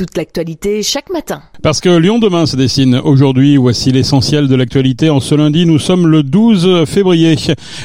toute l'actualité chaque matin. Parce que Lyon demain se dessine aujourd'hui, voici l'essentiel de l'actualité. En ce lundi, nous sommes le 12 février.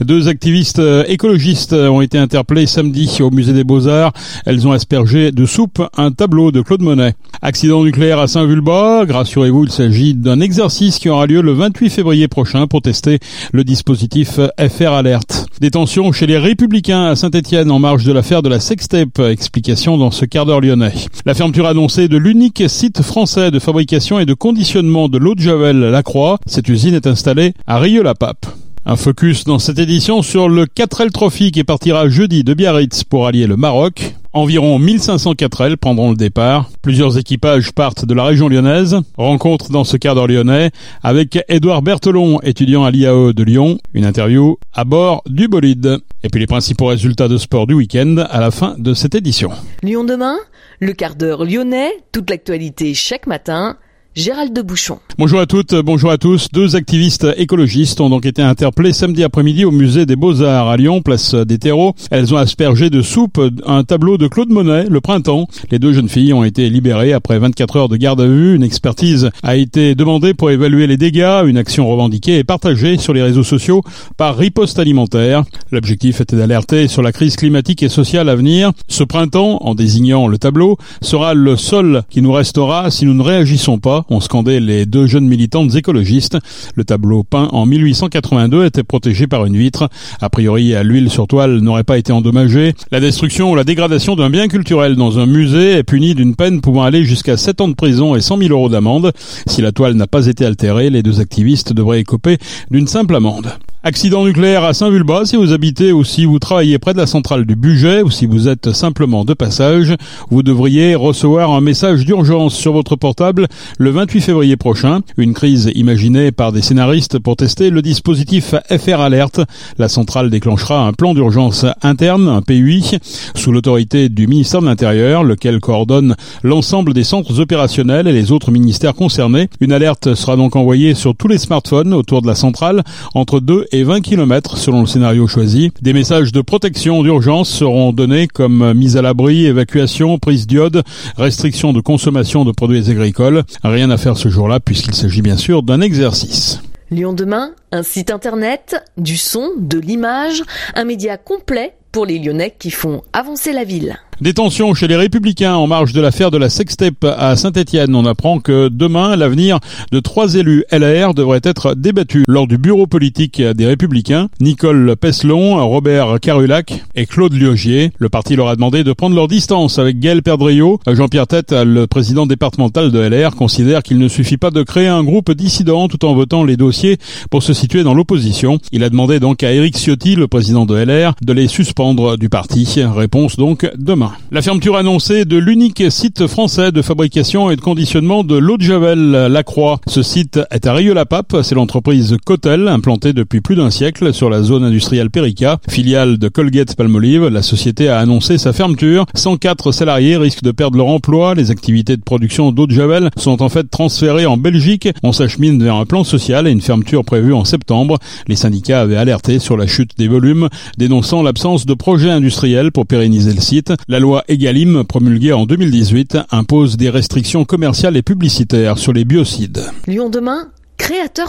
Deux activistes écologistes ont été interpellés samedi au musée des Beaux-Arts. Elles ont aspergé de soupe un tableau de Claude Monet. Accident nucléaire à Saint-Vulbas. Rassurez-vous, il s'agit d'un exercice qui aura lieu le 28 février prochain pour tester le dispositif FR Alert. Détention chez les Républicains à Saint-Etienne en marge de l'affaire de la sextape. Explication dans ce quart d'heure lyonnais. La fermeture annoncée de l'unique site français de fabrication et de conditionnement de l'eau de Javel Lacroix. Cette usine est installée à Rieux-la-Pape. Un focus dans cette édition sur le 4L Trophy qui partira jeudi de Biarritz pour allier le Maroc. Environ 1500 4L prendront le départ. Plusieurs équipages partent de la région lyonnaise. Rencontre dans ce cadre lyonnais avec Édouard Berthelon, étudiant à l'IAE de Lyon. Une interview à bord du bolide. Et puis les principaux résultats de sport du week-end à la fin de cette édition. Lyon demain, le quart d'heure lyonnais, toute l'actualité chaque matin. Gérald de Bouchon. Bonjour à toutes, bonjour à tous. Deux activistes écologistes ont donc été interpellés samedi après-midi au musée des Beaux-Arts à Lyon, place des terreaux. Elles ont aspergé de soupe un tableau de Claude Monet, Le Printemps. Les deux jeunes filles ont été libérées après 24 heures de garde à vue. Une expertise a été demandée pour évaluer les dégâts. Une action revendiquée et partagée sur les réseaux sociaux par Riposte Alimentaire. L'objectif était d'alerter sur la crise climatique et sociale à venir. Ce printemps, en désignant le tableau, sera le seul qui nous restera si nous ne réagissons pas ont scandé les deux jeunes militantes écologistes. Le tableau peint en 1882 était protégé par une vitre. A priori, l'huile sur toile n'aurait pas été endommagée. La destruction ou la dégradation d'un bien culturel dans un musée est punie d'une peine pouvant aller jusqu'à 7 ans de prison et 100 000 euros d'amende. Si la toile n'a pas été altérée, les deux activistes devraient écoper d'une simple amende. Accident nucléaire à Saint-Vulbas, si vous habitez ou si vous travaillez près de la centrale du budget ou si vous êtes simplement de passage, vous devriez recevoir un message d'urgence sur votre portable le 28 février prochain. Une crise imaginée par des scénaristes pour tester le dispositif FR Alert. La centrale déclenchera un plan d'urgence interne, un PUI, sous l'autorité du ministère de l'Intérieur, lequel coordonne l'ensemble des centres opérationnels et les autres ministères concernés. Une alerte sera donc envoyée sur tous les smartphones autour de la centrale entre 2 et 20 km selon le scénario choisi. Des messages de protection d'urgence seront donnés comme mise à l'abri, évacuation, prise d'iode, restriction de consommation de produits agricoles. Rien à faire ce jour-là puisqu'il s'agit bien sûr d'un exercice. Lyon demain, un site internet, du son, de l'image, un média complet pour les Lyonnais qui font avancer la ville. Détention chez les Républicains en marge de l'affaire de la sextape à Saint-Etienne. On apprend que demain, l'avenir de trois élus LR devrait être débattu lors du bureau politique des Républicains. Nicole Peslon, Robert Carulac et Claude Liogier. Le parti leur a demandé de prendre leur distance avec Gaël Perdriau. Jean-Pierre Tête, le président départemental de LR, considère qu'il ne suffit pas de créer un groupe dissident tout en votant les dossiers pour se situer dans l'opposition. Il a demandé donc à Éric Ciotti, le président de LR, de les suspendre du parti. Réponse donc demain. La fermeture annoncée de l'unique site français de fabrication et de conditionnement de l'eau de Javel, La Croix. Ce site est à Rieux-la-Pape, c'est l'entreprise Cotel, implantée depuis plus d'un siècle sur la zone industrielle Perica, filiale de Colgate Palmolive. La société a annoncé sa fermeture. 104 salariés risquent de perdre leur emploi. Les activités de production d'eau de Javel sont en fait transférées en Belgique. On s'achemine vers un plan social et une fermeture prévue en septembre. Les syndicats avaient alerté sur la chute des volumes, dénonçant l'absence de projet industriel pour pérenniser le site. Loi Egalim, promulguée en 2018, impose des restrictions commerciales et publicitaires sur les biocides. Lyon demain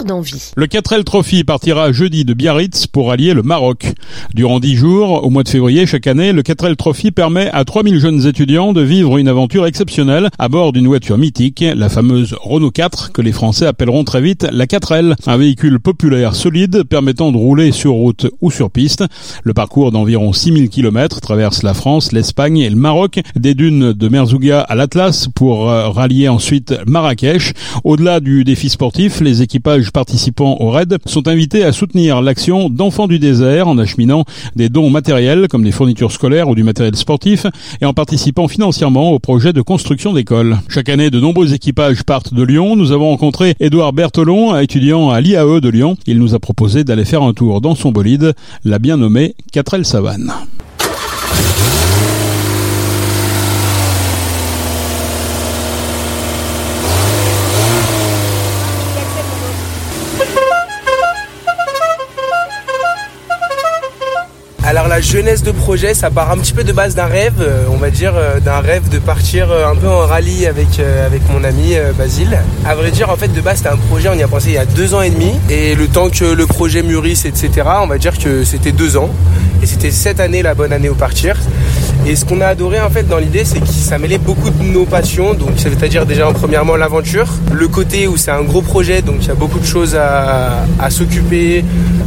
d'envie. Le 4L Trophy partira jeudi de Biarritz pour allier le Maroc. Durant dix jours, au mois de février chaque année, le 4L Trophy permet à 3000 jeunes étudiants de vivre une aventure exceptionnelle à bord d'une voiture mythique, la fameuse Renault 4, que les Français appelleront très vite la 4L, un véhicule populaire solide permettant de rouler sur route ou sur piste. Le parcours d'environ 6000 km traverse la France, l'Espagne et le Maroc, des dunes de Merzouga à l'Atlas pour euh, rallier ensuite Marrakech. Au-delà du défi sportif, les équipages participants au raid sont invités à soutenir l'action d'enfants du désert en acheminant des dons matériels comme des fournitures scolaires ou du matériel sportif et en participant financièrement au projet de construction d'écoles. Chaque année, de nombreux équipages partent de Lyon. Nous avons rencontré Édouard Berthelon, étudiant à l'IAE de Lyon. Il nous a proposé d'aller faire un tour dans son bolide, la bien nommée 4L Savane. La jeunesse de projet, ça part un petit peu de base d'un rêve, euh, on va dire, euh, d'un rêve de partir euh, un peu en rallye avec, avec mon ami Basile. À vrai dire, en fait, de base, c'était un projet, on y a pensé il y a deux ans et demi. Et le temps que le projet mûrisse, etc., on va dire que c'était deux ans. Et c'était cette année la bonne année au partir. Et ce qu'on a adoré en fait dans l'idée, c'est que ça mêlait beaucoup de nos passions. Donc, c'est-à-dire déjà en premièrement l'aventure, le côté où c'est un gros projet, donc il y a beaucoup de choses à, à s'occuper,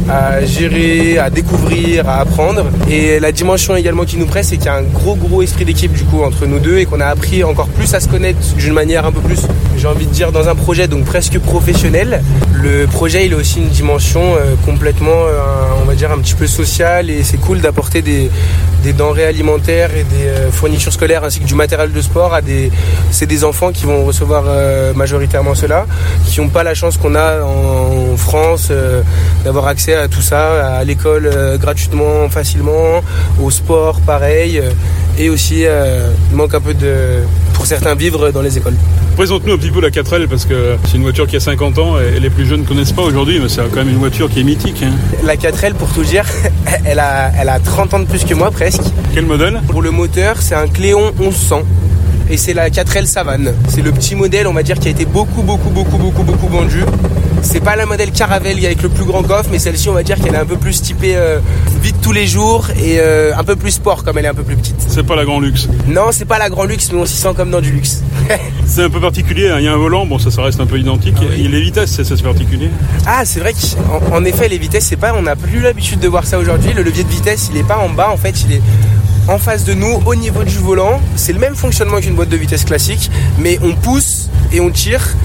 à gérer, à découvrir, à apprendre. Et la dimension également qui nous presse, c'est qu'il y a un gros gros esprit d'équipe du coup entre nous deux et qu'on a appris encore plus à se connaître d'une manière un peu plus, j'ai envie de dire, dans un projet donc presque professionnel. Le projet, il a aussi une dimension euh, complètement, euh, on va dire, un petit peu sociale et c'est cool d'apporter des, denrées alimentaires et des euh, fournitures scolaires ainsi que du matériel de sport à des c'est des enfants qui vont recevoir majoritairement cela qui n'ont pas la chance qu'on a en, France euh, d'avoir accès à tout ça à l'école gratuitement facilement au sport pareil et aussi il manque un peu de pour certains vivre dans les écoles. Présente-nous un petit peu la 4L parce que c'est une voiture qui a 50 ans et les plus jeunes ne connaissent pas aujourd'hui, mais c'est quand même une voiture qui est mythique. Hein. La 4L, pour tout dire, elle a, elle a 30 ans de plus que moi presque. Quel modèle? Pour le moteur, c'est un Cléon 1100 et c'est la 4L Savane. C'est le petit modèle, on va dire, qui a été beaucoup, beaucoup, beaucoup, beaucoup, beaucoup vendu. C'est pas la modèle Caravelle avec le plus grand coffre, mais celle-ci, on va dire qu'elle est un peu plus typée euh, vite tous les jours et euh, un peu plus sport comme elle est un peu plus petite. C'est pas la grand luxe Non, c'est pas la grand luxe, mais on s'y sent comme dans du luxe. c'est un peu particulier, hein. il y a un volant, bon ça, ça reste un peu identique. Ah et les vitesses, c'est ça, particulier Ah, c'est vrai qu'en en effet, les vitesses, c'est pas, on n'a plus l'habitude de voir ça aujourd'hui. Le levier de vitesse, il est pas en bas, en fait, il est en face de nous, au niveau du volant. C'est le même fonctionnement qu'une boîte de vitesse classique, mais on pousse et on tire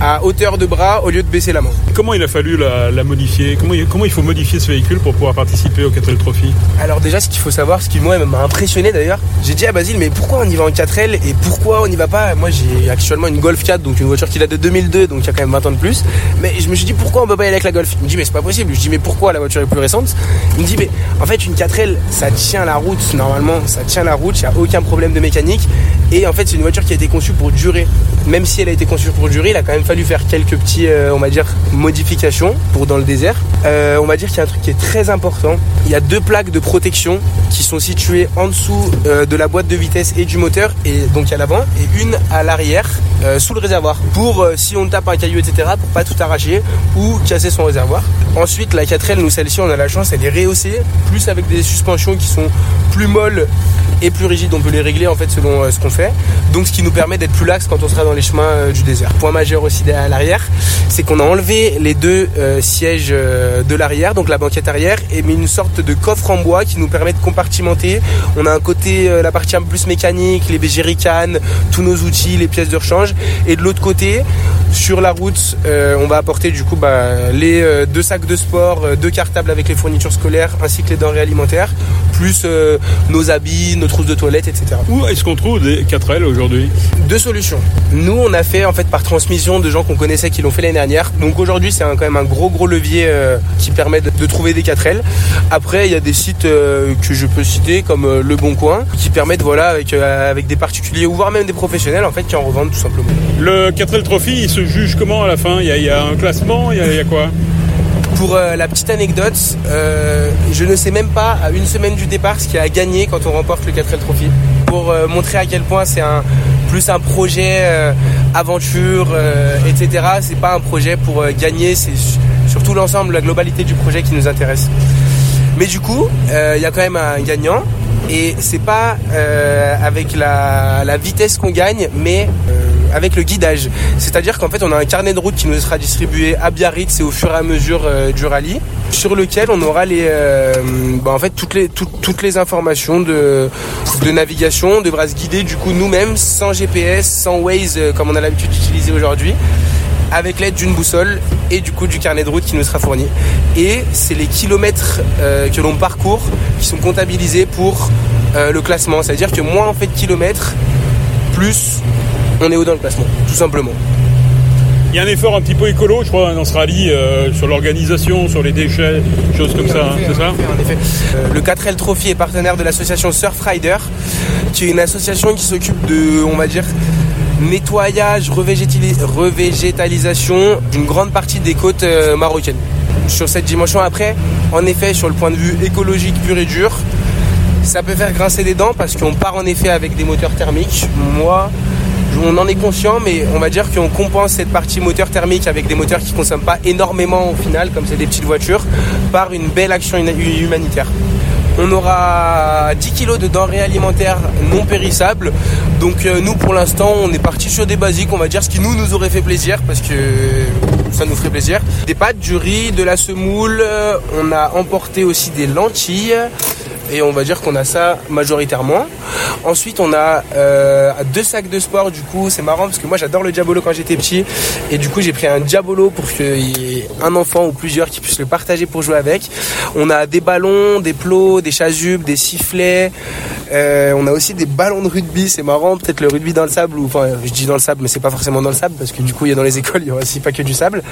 à hauteur de bras au lieu de baisser la main. Comment il a fallu la, modifier? Comment il, comment il, faut modifier ce véhicule pour pouvoir participer au 4L Trophy? Alors déjà ce qu'il faut savoir, ce qui moi m'a impressionné d'ailleurs, j'ai dit à Basile mais pourquoi on y va en 4L et pourquoi on n'y va pas? Moi j'ai actuellement une Golf 4 donc une voiture qui date de 2002 donc il y a quand même 20 ans de plus. Mais je me suis dit pourquoi on peut pas y aller avec la Golf? Il me dit mais c'est pas possible, je dis mais pourquoi la voiture est plus récente? Il me dit mais en fait une 4L ça tient la route normalement, ça tient la route, il n'y a aucun problème de mécanique. Et en fait c'est une voiture qui a été conçue pour durer même si elle a été conçue pour durer, il a quand même fallu faire quelques petits, euh, on va dire, modifications pour dans le désert. Euh, on va dire qu'il y a un truc qui est très important. Il y a deux plaques de protection qui sont situées en dessous euh, de la boîte de vitesse et du moteur, et donc à l'avant, et une à l'arrière, sous le réservoir, pour si on tape un caillou, etc., pour pas tout arracher ou casser son réservoir. Ensuite, la 4L, nous celle-ci, on a la chance, elle est rehaussée, plus avec des suspensions qui sont plus molles et plus rigides. On peut les régler en fait selon ce qu'on fait. Donc, ce qui nous permet d'être plus lax quand on sera dans les chemins euh, du désert. Point majeur aussi à l'arrière, c'est qu'on a enlevé les deux euh, sièges euh, de l'arrière, donc la banquette arrière, et mis une sorte de coffre en bois qui nous permet de compartimenter. On a un côté, la partie un peu plus mécanique, les jerrycans, tous nos outils, les pièces de rechange, et de l'autre côté, sur la route, on va apporter du coup bah, les deux sacs de sport, deux cartables avec les fournitures scolaires, ainsi que les denrées alimentaires, plus nos habits, nos trousses de toilette, etc. Où est-ce qu'on trouve des 4L aujourd'hui? Deux solutions. Nous, on a fait en fait par transmission de gens qu'on connaissait qui l'ont fait l'année dernière. Donc aujourd'hui, c'est quand même un gros gros levier euh, qui permet de, trouver des 4L. Après, il y a des sites euh, que je peux citer comme euh, Le Bon Coin qui permettent voilà avec avec des particuliers ou voire même des professionnels en fait qui en revendent tout simplement. Le 4L Trophy, il se juge comment à la fin? Il y, a, un classement, il y a, quoi? Pour la petite anecdote, je ne sais même pas à une semaine du départ ce qui a gagné quand on remporte le 4L Trophy. Pour montrer à quel point c'est un, plus un projet euh, aventure, euh, etc. C'est pas un projet pour euh, gagner, c'est surtout l'ensemble, la globalité du projet qui nous intéresse. Mais du coup, il y a quand même un gagnant et c'est pas avec la vitesse qu'on gagne, mais avec le guidage. C'est-à-dire qu'en fait, on a un carnet de route qui nous sera distribué à Biarritz et au fur et à mesure euh, du rallye, sur lequel on aura les, euh, bah, en fait, toutes les, toutes les informations de, de navigation. On devra se guider du coup nous-mêmes, sans GPS, sans Waze, euh, comme on a l'habitude d'utiliser aujourd'hui avec l'aide d'une boussole et du coup du carnet de route qui nous sera fourni. Et c'est les kilomètres que l'on parcourt qui sont comptabilisés pour le classement. C'est-à-dire que moins on fait de kilomètres, plus on est haut dans le classement, tout simplement. Il y a un effort un petit peu écolo, je crois, dans ce rallye, euh, sur l'organisation, sur les déchets, choses comme ça, hein, c'est ça? En effet. Euh, le 4L Trophy est partenaire de l'association Surfrider, qui est une association qui s'occupe de, on va dire, nettoyage, revégétalisation d'une grande partie des côtes euh, marocaines. Sur cette dimension, après, En effet, sur le point de vue écologique pur et dur, ça peut faire grincer des dents parce qu'on part en effet avec des moteurs thermiques. Moi, on en est conscient, mais on va dire qu'on compense cette partie moteur thermique avec des moteurs qui ne consomment pas énormément au final, comme c'est des petites voitures, par une belle action humanitaire. On aura 10 kg de denrées alimentaires non périssables. Donc euh, nous pour l'instant on est parti sur des basiques, on va dire ce qui nous nous aurait fait plaisir parce que ça nous ferait plaisir. Des pâtes, du riz, de la semoule, on a emporté aussi des lentilles, et on va dire qu'on a ça majoritairement. Ensuite, on a euh, deux sacs de sport. Du coup, c'est marrant parce que moi j'adore le diabolo quand j'étais petit et du coup j'ai pris un diabolo pour qu'il y ait un enfant ou plusieurs qui puissent le partager pour jouer avec. On a des ballons, des plots, des chasubes, des sifflets. Euh, on a aussi des ballons de rugby. C'est marrant, peut-être le rugby dans le sable ou enfin je dis dans le sable, mais c'est pas forcément dans le sable parce que du coup il y a dans les écoles il y a aussi pas que du sable.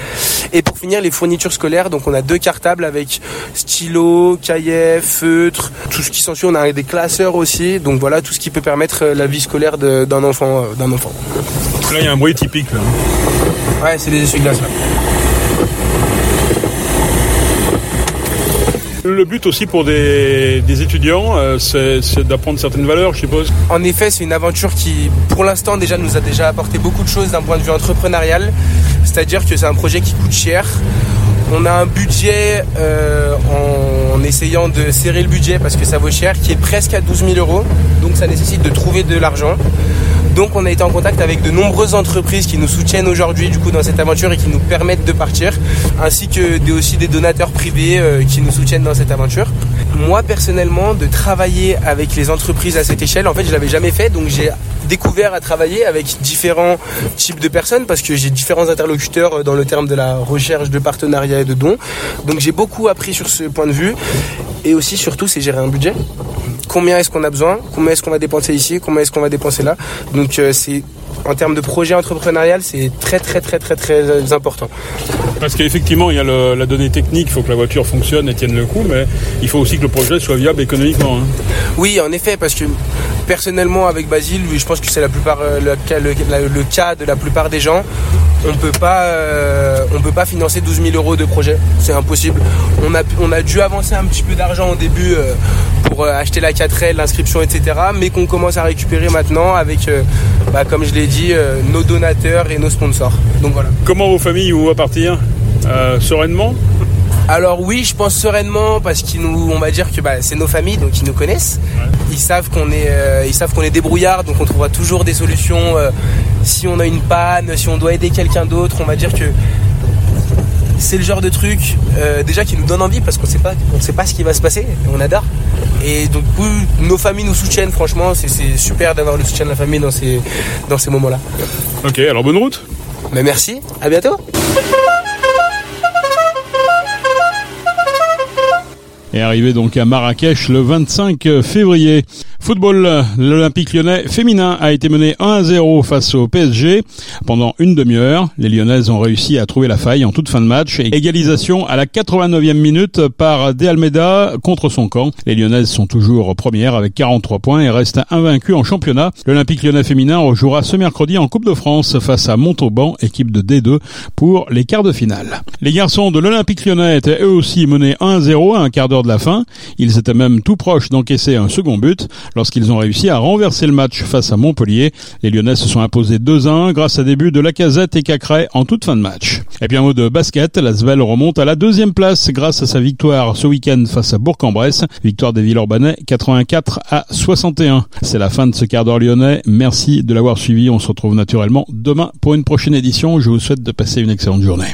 Pour finir les fournitures scolaires, donc on a deux cartables avec stylo, cahier, feutre, tout ce qui s'ensuit. On a des classeurs aussi. Donc voilà tout ce qui peut permettre la vie scolaire d'un enfant, euh, d'un enfant. Là il y a un bruit typique là. Ouais, c'est des essuie-glaces. Le but aussi pour des, étudiants, euh, c'est d'apprendre certaines valeurs, je suppose. En effet, c'est une aventure qui, pour l'instant, déjà nous a déjà apporté beaucoup de choses d'un point de vue entrepreneurial. C'est-à-dire que c'est un projet qui coûte cher. On a un budget euh, en, essayant de serrer le budget parce que ça vaut cher, qui est presque à 12 000 euros. Donc ça nécessite de trouver de l'argent. Donc on a été en contact avec de nombreuses entreprises qui nous soutiennent aujourd'hui du coup dans cette aventure et qui nous permettent de partir, ainsi que aussi des donateurs privés euh, qui nous soutiennent dans cette aventure. Moi personnellement, de travailler avec les entreprises à cette échelle, en fait je l'avais jamais fait, donc j'ai découvert à travailler avec différents types de personnes parce que j'ai différents interlocuteurs euh, dans le terme de la recherche de partenariat et de dons. Donc j'ai beaucoup appris sur ce point de vue et aussi surtout c'est gérer un budget combien est-ce qu'on a besoin, combien est-ce qu'on va dépenser ici, combien est-ce qu'on va dépenser là? Donc euh, c'est en termes de projet entrepreneurial, c'est très très très très très euh, important. Parce qu'effectivement, il y a la donnée technique, il faut que la voiture fonctionne et tienne le coup, mais il faut aussi que le projet soit viable économiquement. Hein. Oui, en effet, parce que personnellement, avec Basile, je pense que c'est la plupart euh, le, le, cas de la plupart des gens. On peut pas, on peut pas financer 12 000 euros de projet, c'est impossible. On a, on a dû avancer un petit peu d'argent au début pour acheter la 4L, l'inscription, etc. Mais qu'on commence à récupérer maintenant avec, euh, bah, comme je l'ai dit, euh, nos donateurs et nos sponsors. Donc voilà. Comment vos familles voient partir euh, Sereinement? Alors oui, je pense sereinement parce qu'ils nous, on va dire que bah, c'est nos familles, donc ils nous connaissent. Ils savent qu'on est, ils savent qu'on est débrouillard, donc on trouvera toujours des solutions. si on a une panne, si on doit aider quelqu'un d'autre, on va dire que c'est le genre de truc déjà qui nous donne envie parce qu'on sait pas, on sait pas ce qui va se passer. On adore. Et donc nos familles nous soutiennent, franchement, c'est super d'avoir le soutien de la famille dans ces, dans ces moments-là. Ok, alors bonne route. Mais merci, à bientôt. Est arrivé donc à Marrakech le 25 février. Football, l'Olympique lyonnais féminin a été mené 1 à 0 face au PSG pendant une demi-heure. Les lyonnaises ont réussi à trouver la faille en toute fin de match et égalisation à la 89e minute par De contre son camp. Les lyonnaises sont toujours premières avec 43 points et restent invaincues en championnat. L'Olympique lyonnais féminin rejouera ce mercredi en Coupe de France face à Montauban, équipe de D2 pour les quarts de finale. Les garçons de l'Olympique lyonnais étaient eux aussi menés 1 à 0 à un quart d'heure de la fin. Ils étaient même tout proches d'encaisser un second but lorsqu'ils ont réussi à renverser le match face à Montpellier. Les Lyonnais se sont imposés 2-1 grâce à des buts de Lacazette et Cacré en toute fin de match. Et puis un mot de basket, la Svel remonte à la deuxième place grâce à sa victoire ce week-end face à Bourg-en-Bresse. Victoire des Villeurbanais 84 à 61. C'est la fin de ce quart d'heure lyonnais. Merci de l'avoir suivi. On se retrouve naturellement demain pour une prochaine édition. Je vous souhaite de passer une excellente journée.